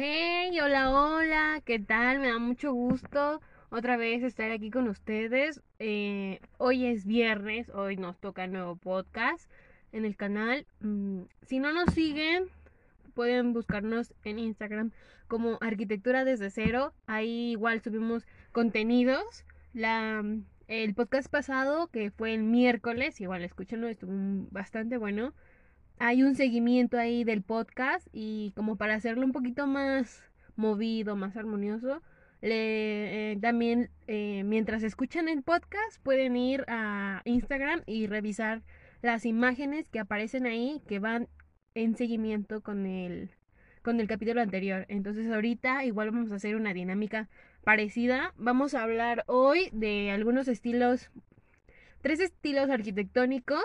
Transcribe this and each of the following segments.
Hey, hola, hola, ¿qué tal? Me da mucho gusto otra vez estar aquí con ustedes. Eh, hoy es viernes, hoy nos toca nuevo podcast en el canal. Mm, si no nos siguen, pueden buscarnos en Instagram como Arquitectura desde cero. Ahí igual subimos contenidos. La, el podcast pasado, que fue el miércoles, igual escúchenlo, estuvo bastante bueno hay un seguimiento ahí del podcast y como para hacerlo un poquito más movido, más armonioso, le, eh, también eh, mientras escuchan el podcast pueden ir a Instagram y revisar las imágenes que aparecen ahí que van en seguimiento con el con el capítulo anterior. Entonces ahorita igual vamos a hacer una dinámica parecida. Vamos a hablar hoy de algunos estilos, tres estilos arquitectónicos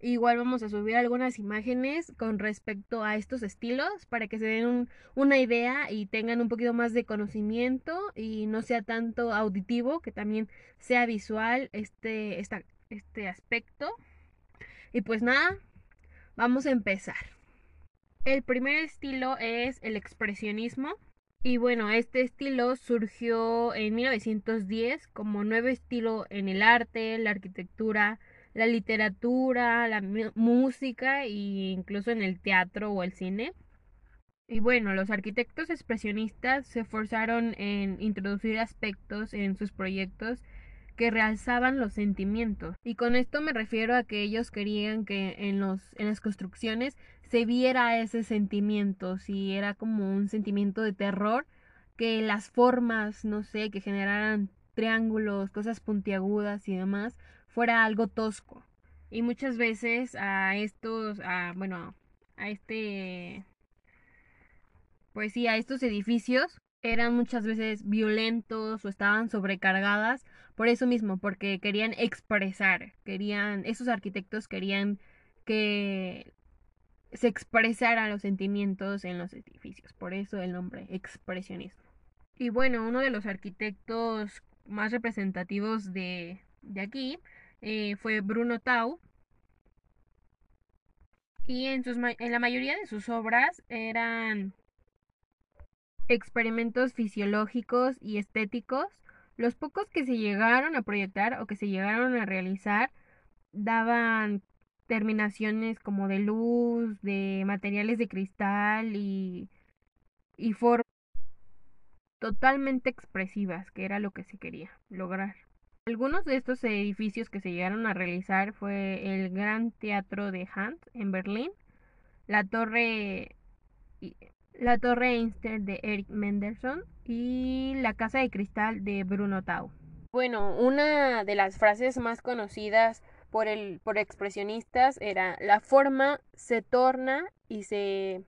Igual vamos a subir algunas imágenes con respecto a estos estilos para que se den una idea y tengan un poquito más de conocimiento y no sea tanto auditivo, que también sea visual este, este aspecto. Y pues nada, vamos a empezar. El primer estilo es el expresionismo. Y bueno, este estilo surgió en 1910 como nuevo estilo en el arte, la arquitectura, la literatura, la música e incluso en el teatro o el cine. Y bueno, los arquitectos expresionistas se esforzaron en introducir aspectos en sus proyectos que realzaban los sentimientos. Y con esto me refiero a que ellos querían que en, los, en las construcciones se viera ese sentimiento, si era como un sentimiento de terror, que las formas, no sé, que generaran triángulos, cosas puntiagudas y demás, fuera algo tosco. Y muchas veces a estos, bueno, a este, pues sí, a estos edificios eran muchas veces violentos o estaban sobrecargadas por eso mismo, porque querían expresar, querían, esos arquitectos querían que se expresaran los sentimientos en los edificios, por eso el nombre, expresionismo. Y bueno, uno de los arquitectos más representativos de aquí eh, fue Bruno Tau. Y en, sus, en la mayoría de sus obras eran experimentos fisiológicos y estéticos. Los pocos que se llegaron a proyectar o que se llegaron a realizar daban terminaciones como de luz, de materiales de cristal y, y formas totalmente expresivas, que era lo que se quería lograr. Algunos de estos edificios que se llegaron a realizar fue el Gran Teatro de Hand en Berlín, la Torre la Torre Einstein de Eric Mendelssohn y la Casa de Cristal de Bruno Tau. Bueno, una de las frases más conocidas por el por expresionistas era la forma se torna y se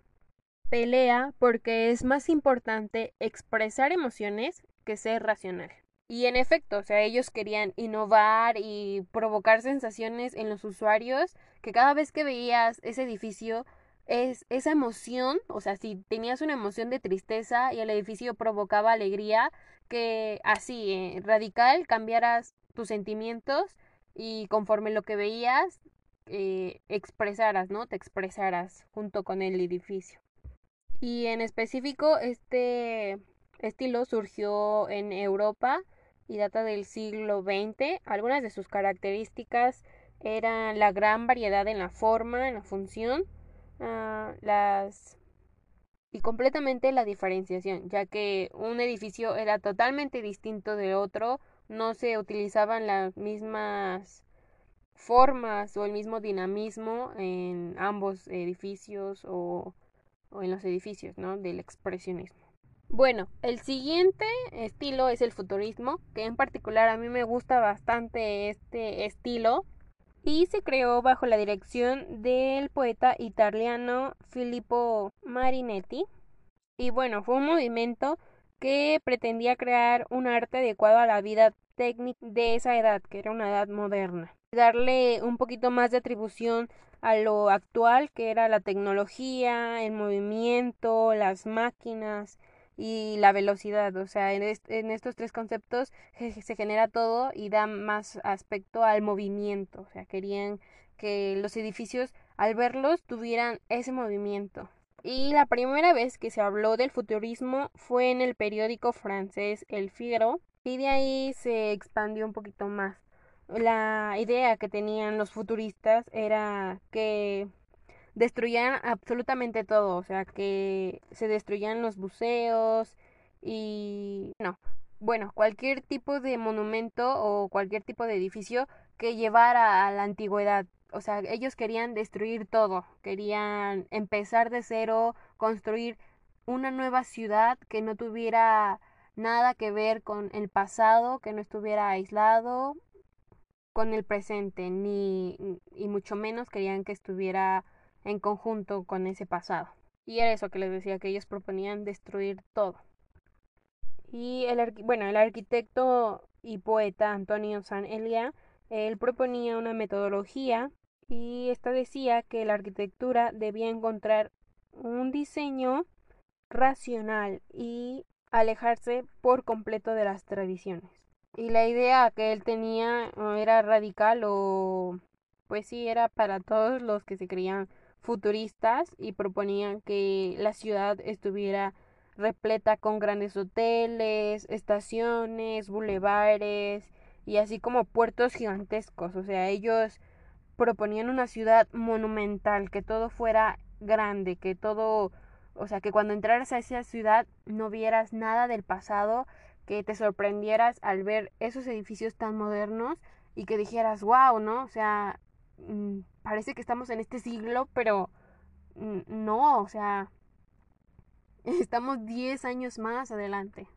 pelea porque es más importante expresar emociones que ser racional. Y en efecto, o sea, ellos querían innovar y provocar sensaciones en los usuarios que cada vez que veías ese edificio, es esa emoción, o sea, si tenías una emoción de tristeza y el edificio provocaba alegría, que así, eh, radical, cambiaras tus sentimientos y conforme lo que veías, eh, expresaras, ¿no? Te expresaras junto con el edificio. Y en específico, este estilo surgió en Europa y data del siglo XX. Algunas de sus características eran la gran variedad en la forma, en la función, ah, las y completamente la diferenciación, ya que un edificio era totalmente distinto de otro, no se utilizaban las mismas formas o el mismo dinamismo en ambos edificios o, o en los edificios, ¿no? Del expresionismo. Bueno, el siguiente estilo es el futurismo, que en particular a mí me gusta bastante este estilo, y se creó bajo la dirección del poeta italiano Filippo Marinetti. Y bueno, fue un movimiento que pretendía crear un arte adecuado a la vida técnica de esa edad, que era una edad moderna. Darle un poquito más de atribución a lo actual, que era la tecnología, el movimiento, las máquinas y la velocidad. O sea, en, estos tres conceptos se genera todo y da más aspecto al movimiento. O sea, querían que los edificios al verlos tuvieran ese movimiento. Y la primera vez que se habló del futurismo fue en el periódico francés El Figaro y de ahí se expandió un poquito más. La idea que tenían los futuristas era que destruían absolutamente todo, o sea, que se destruían los buceos y no, bueno, cualquier tipo de monumento o cualquier tipo de edificio que llevara a la antigüedad. O sea, ellos querían destruir todo, querían empezar de cero, construir una nueva ciudad que no tuviera nada que ver con el pasado, que no estuviera aislado con el presente, ni y mucho menos querían que estuviera en conjunto con ese pasado. Y era eso que les decía, que ellos proponían destruir todo. Y el, bueno, el arquitecto y poeta Antonio San Elia, él proponía una metodología y esta decía que la arquitectura debía encontrar un diseño racional y alejarse por completo de las tradiciones. Y la idea que él tenía era radical o pues sí era para todos los que se creían futuristas y proponían que la ciudad estuviera repleta con grandes hoteles, estaciones, bulevares y así como puertos gigantescos. O sea, ellos proponían una ciudad monumental, que todo fuera grande, que todo, o sea, que cuando entraras a esa ciudad no vieras nada del pasado, que te sorprendieras al ver esos edificios tan modernos y que dijeras, wow, ¿no? O sea, mm, parece que estamos en este siglo, pero no, o sea, estamos 10 años más adelante.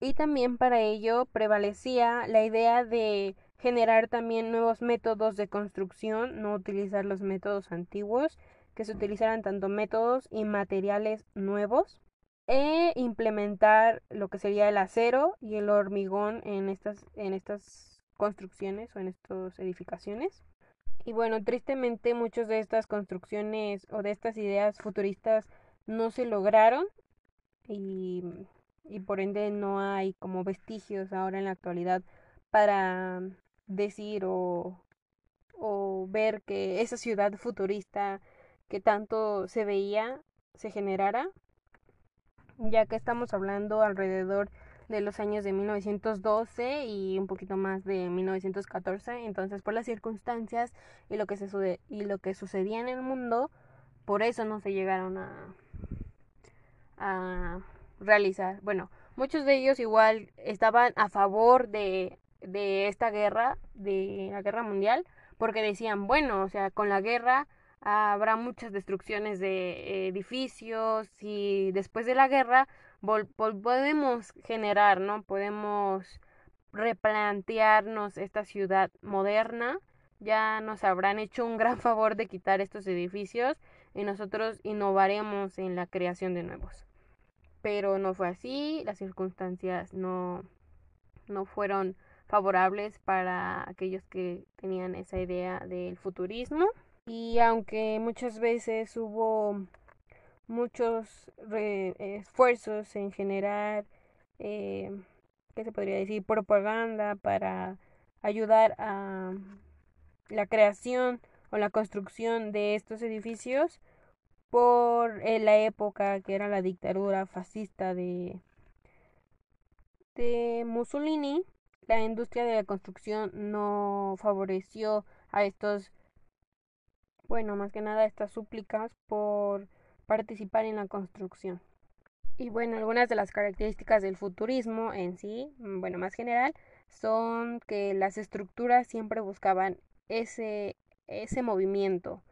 Y también para ello prevalecía la idea de generar también nuevos métodos de construcción, no utilizar los métodos antiguos, que se utilizaran tanto métodos y materiales nuevos, e implementar lo que sería el acero y el hormigón en estas, en estas construcciones o en estas edificaciones. Y bueno, tristemente muchas de estas construcciones o de estas ideas futuristas no se lograron y, y por ende no hay como vestigios ahora en la actualidad para decir o, o ver que esa ciudad futurista que tanto se veía se generara, ya que estamos hablando alrededor de los años de 1912 y un poquito más de 1914. Entonces, por las circunstancias y lo que, se y lo que sucedía en el mundo, por eso no se llegaron a, a realizar. Bueno, muchos de ellos igual estaban a favor de, de esta guerra, de la guerra mundial, porque decían, bueno, o sea, con la guerra habrá muchas destrucciones de edificios y después de la guerra podemos generar, ¿no? Podemos replantearnos esta ciudad moderna. Ya nos habrán hecho un gran favor de quitar estos edificios y nosotros innovaremos en la creación de nuevos. Pero no fue así, las circunstancias no, no fueron favorables para aquellos que tenían esa idea del futurismo. Y aunque muchas veces hubo muchos esfuerzos en generar, eh, ¿qué se podría decir?, propaganda para ayudar a la creación o la construcción de estos edificios por la época que era la dictadura fascista de, de Mussolini, la industria de la construcción no favoreció a estos, bueno, más que nada estas súplicas por participar en la construcción. Y bueno, algunas de las características del futurismo en sí, mm, bueno, más general, son que las estructuras siempre buscaban ese, ese movimiento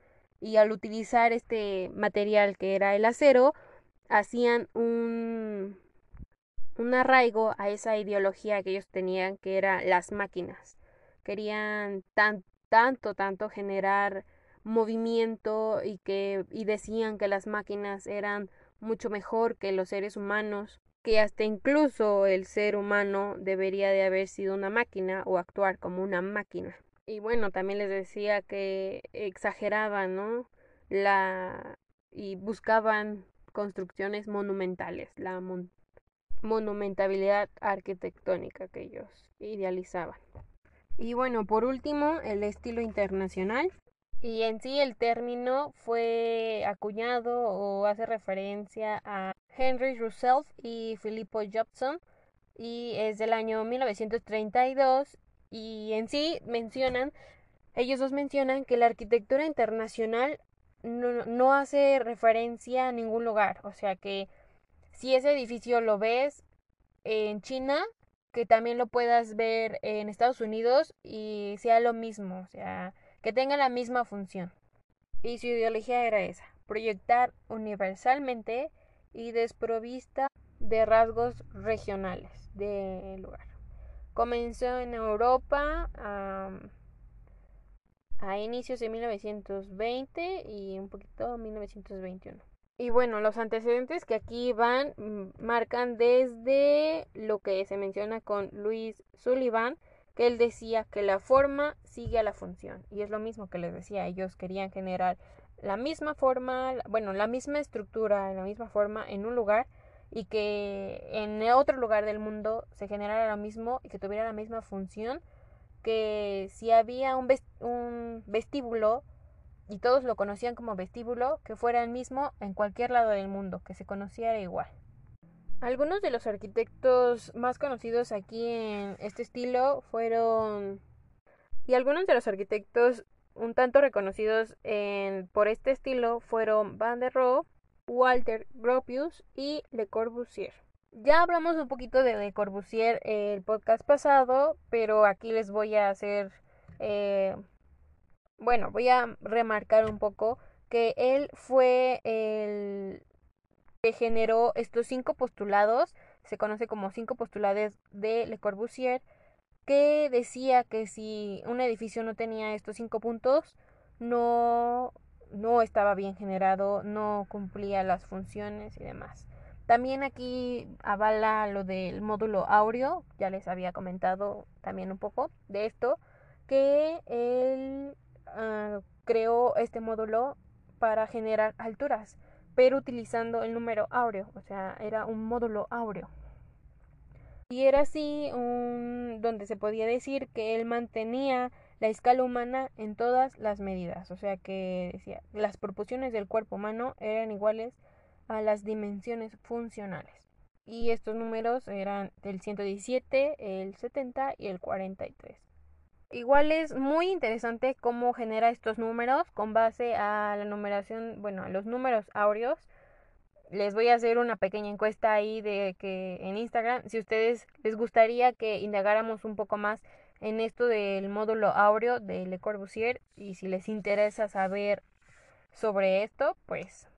y al utilizar este material que era el acero, hacían un, un arraigo a esa ideología que ellos tenían que era las máquinas. Querían tan, tanto, tanto generar movimiento y que y decían que las máquinas eran mucho mejor que los seres humanos, que hasta incluso el ser humano debería de haber sido una máquina o actuar como una máquina. Y bueno, también les decía que exageraban, ¿no? La y buscaban construcciones monumentales, la monumentabilidad arquitectónica que ellos idealizaban. Y bueno, por último, el estilo internacional. Y en sí el término fue acuñado o hace referencia a Henry Russell y Filippo Jobson y es del año 1932 y en sí mencionan, ellos dos mencionan que la arquitectura internacional no, no hace referencia a ningún lugar, o sea que si ese edificio lo ves en China, que también lo puedas ver en Estados Unidos y sea lo mismo, o sea, que tenga la misma función. Y su ideología era esa, proyectar universalmente y desprovista de rasgos regionales del lugar. Comenzó en Europa a inicios de 1920 y un poquito 1921. Y bueno, los antecedentes que aquí van mm, marcan desde lo que se menciona con Luis Sullivan, que él decía que la forma sigue a la función. Y es lo mismo que les decía, ellos querían generar la misma forma, bueno, la misma estructura, la misma forma en un lugar y que en otro lugar del mundo se generara lo mismo y que tuviera la misma función que si había un, un vestíbulo y todos lo conocían como vestíbulo, que fuera el mismo en cualquier lado del mundo, que se conociera igual. Algunos de los arquitectos más conocidos aquí en este estilo fueron... Y algunos de los arquitectos un tanto reconocidos por este estilo fueron Van der Rohe, Walter Gropius y Le Corbusier. Ya hablamos un poquito de Le Corbusier el podcast pasado, pero aquí les voy a hacer eh, bueno, voy a remarcar un poco que él fue el que generó estos cinco postulados, se conoce como cinco postulados de Le Corbusier, que decía que si un edificio no tenía estos cinco puntos, no, no estaba bien generado, no cumplía las funciones y demás. También aquí avala lo del módulo áureo, ya les había comentado también un poco de esto, que él Ah, creó este módulo para generar alturas, pero utilizando el número áureo, o sea, era un módulo áureo. Y era así un, donde se podía decir que él mantenía la escala humana en todas las medidas, o sea que decía, las proporciones del cuerpo humano eran iguales a las dimensiones funcionales. Y estos números eran del 117, el 70 y el 43. Igual es muy interesante cómo genera estos números con base a la numeración, bueno, a los números áureos. Les voy a hacer una pequeña encuesta ahí de que en Instagram, si ustedes les gustaría que indagáramos un poco más en esto del módulo áureo de Le Corbusier y si les interesa saber sobre esto, pues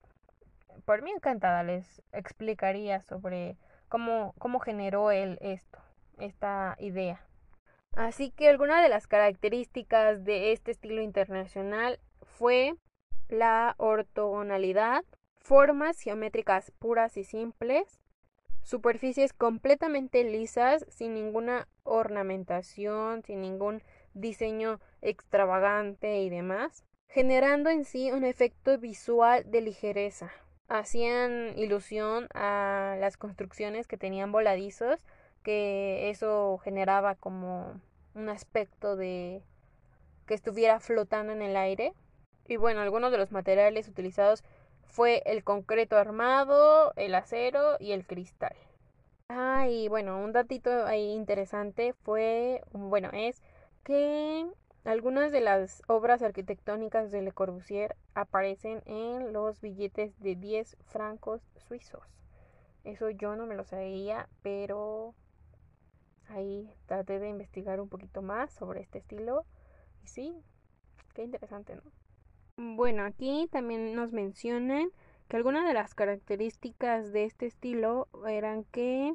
por mí encantada les explicaría sobre cómo, cómo generó él esto, esta idea. Así que alguna de las características de este estilo internacional fue la ortogonalidad, formas geométricas puras y simples, superficies completamente lisas, sin ninguna ornamentación, sin ningún diseño extravagante y demás, generando en sí un efecto visual de ligereza. Hacían ilusión a las construcciones que tenían voladizos, que eso generaba como un aspecto de que estuviera flotando en el aire. Y bueno, algunos de los materiales utilizados fue el concreto armado, el acero y el cristal. Ah, y bueno, un datito ahí interesante fue, bueno, es que algunas de las obras arquitectónicas de Le Corbusier aparecen en los billetes de 10 francos suizos. Eso yo no me lo sabía, pero ahí traté de investigar un poquito más sobre este estilo y sí, qué interesante, ¿no? Bueno, aquí también nos mencionan que algunas de las características de este estilo eran que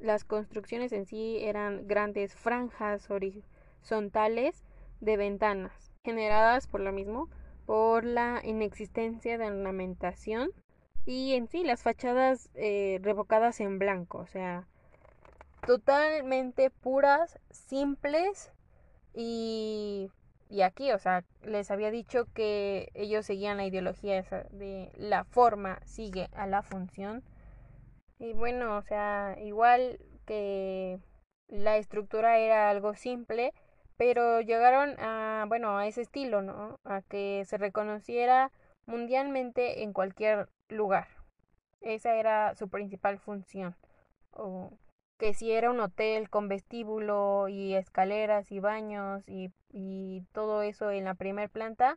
las construcciones en sí eran grandes franjas horizontales de ventanas, generadas por lo mismo, por la inexistencia de ornamentación y en sí las fachadas eh, revocadas en blanco, o sea, totalmente puras, simples y, y aquí, o sea, les había dicho que ellos seguían la ideología esa de la forma sigue a la función. Y bueno, o sea, igual que la estructura era algo simple, pero llegaron a, bueno, a ese estilo, ¿no? A que se reconociera mundialmente en cualquier lugar. Esa era su principal función. O que si era un hotel con vestíbulo y escaleras y baños y, y todo eso en la primer planta,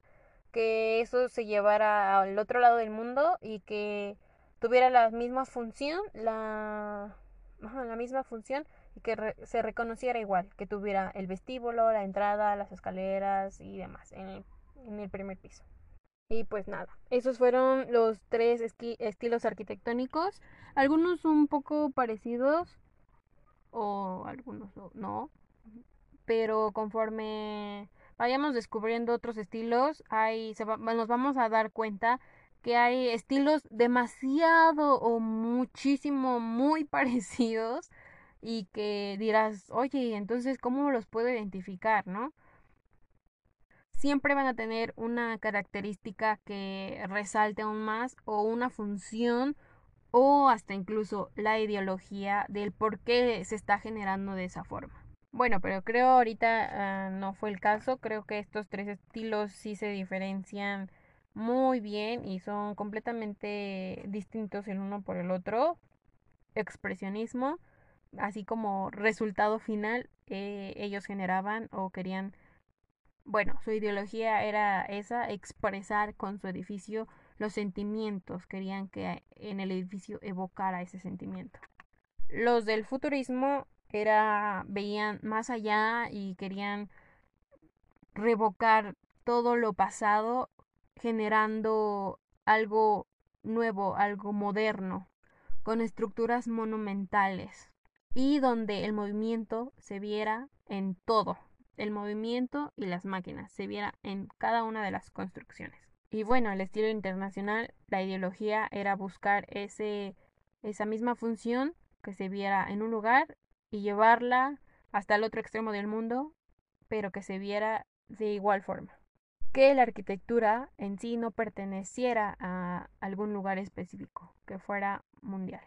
que eso se llevara al otro lado del mundo y que tuviera la misma función, la, la misma función y que se reconociera igual, que tuviera el vestíbulo, la entrada, las escaleras y demás en el, en el primer piso. Y pues nada, esos fueron los tres estilos arquitectónicos, algunos un poco parecidos o algunos no, pero conforme vayamos descubriendo otros estilos, ahí se nos vamos a dar cuenta que hay estilos demasiado o muchísimo muy parecidos y que dirás, oye, entonces, ¿cómo los puedo identificar, no? Siempre van a tener una característica que resalte aún más o una función o hasta incluso la ideología del por qué se está generando de esa forma. Bueno, pero creo ahorita ah, no fue el caso, creo que estos tres estilos sí se diferencian muy bien y son completamente distintos el uno por el otro. Expresionismo, así como resultado final, eh, ellos generaban o querían, bueno, su ideología era esa, expresar con su edificio los sentimientos, querían que en el edificio evocara ese sentimiento. Los del futurismo era veían más allá y querían revocar todo lo pasado generando algo nuevo, algo moderno, con estructuras monumentales y donde el movimiento se viera en todo, el movimiento y las máquinas se viera en cada una de las construcciones. Y bueno, el estilo internacional, la ideología era buscar ese, esa misma función que se viera en un lugar y llevarla hasta el otro extremo del mundo, pero que se viera de igual forma que la arquitectura en sí no perteneciera a algún lugar específico, que fuera mundial.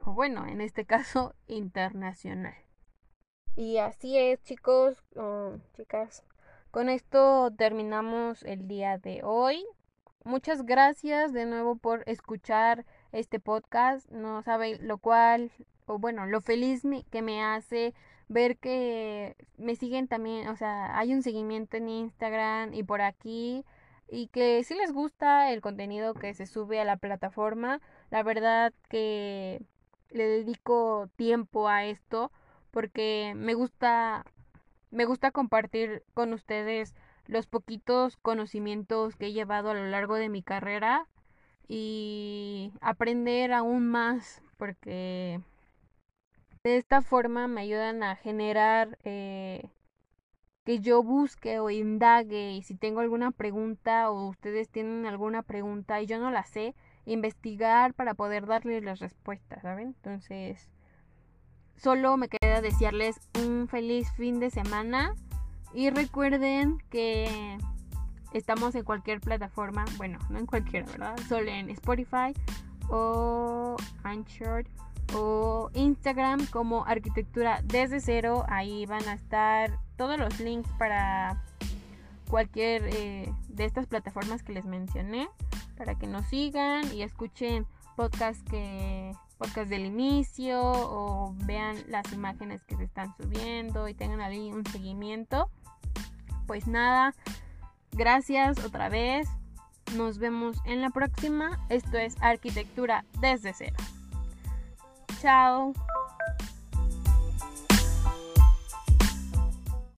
O bueno, en este caso, internacional. Y así es, chicos, chicas. Con esto terminamos el día de hoy. Muchas gracias de nuevo por escuchar este podcast. No sabe lo cual, o bueno, lo feliz que me hace ver que me siguen también, o sea, hay un seguimiento en Instagram y por aquí y que si les gusta el contenido que se sube a la plataforma, la verdad que le dedico tiempo a esto porque me gusta me gusta compartir con ustedes los poquitos conocimientos que he llevado a lo largo de mi carrera y aprender aún más porque de esta forma me ayudan a generar eh, que yo busque o indague y si tengo alguna pregunta o ustedes tienen alguna pregunta y yo no la sé, investigar para poder darles las respuestas, ¿saben? Entonces, solo me queda desearles un feliz fin de semana y recuerden que estamos en cualquier plataforma, bueno, no en cualquiera, ¿verdad? Solo en Spotify o Anchor o Instagram como arquitectura desde cero. Ahí van a estar todos los links para cualquier eh, de estas plataformas que les mencioné para que nos sigan y escuchen podcast que podcast del inicio o vean las imágenes que se están subiendo y tengan ahí un seguimiento. Pues nada, gracias otra vez. Nos vemos en la próxima. Esto es arquitectura desde cero. Ciao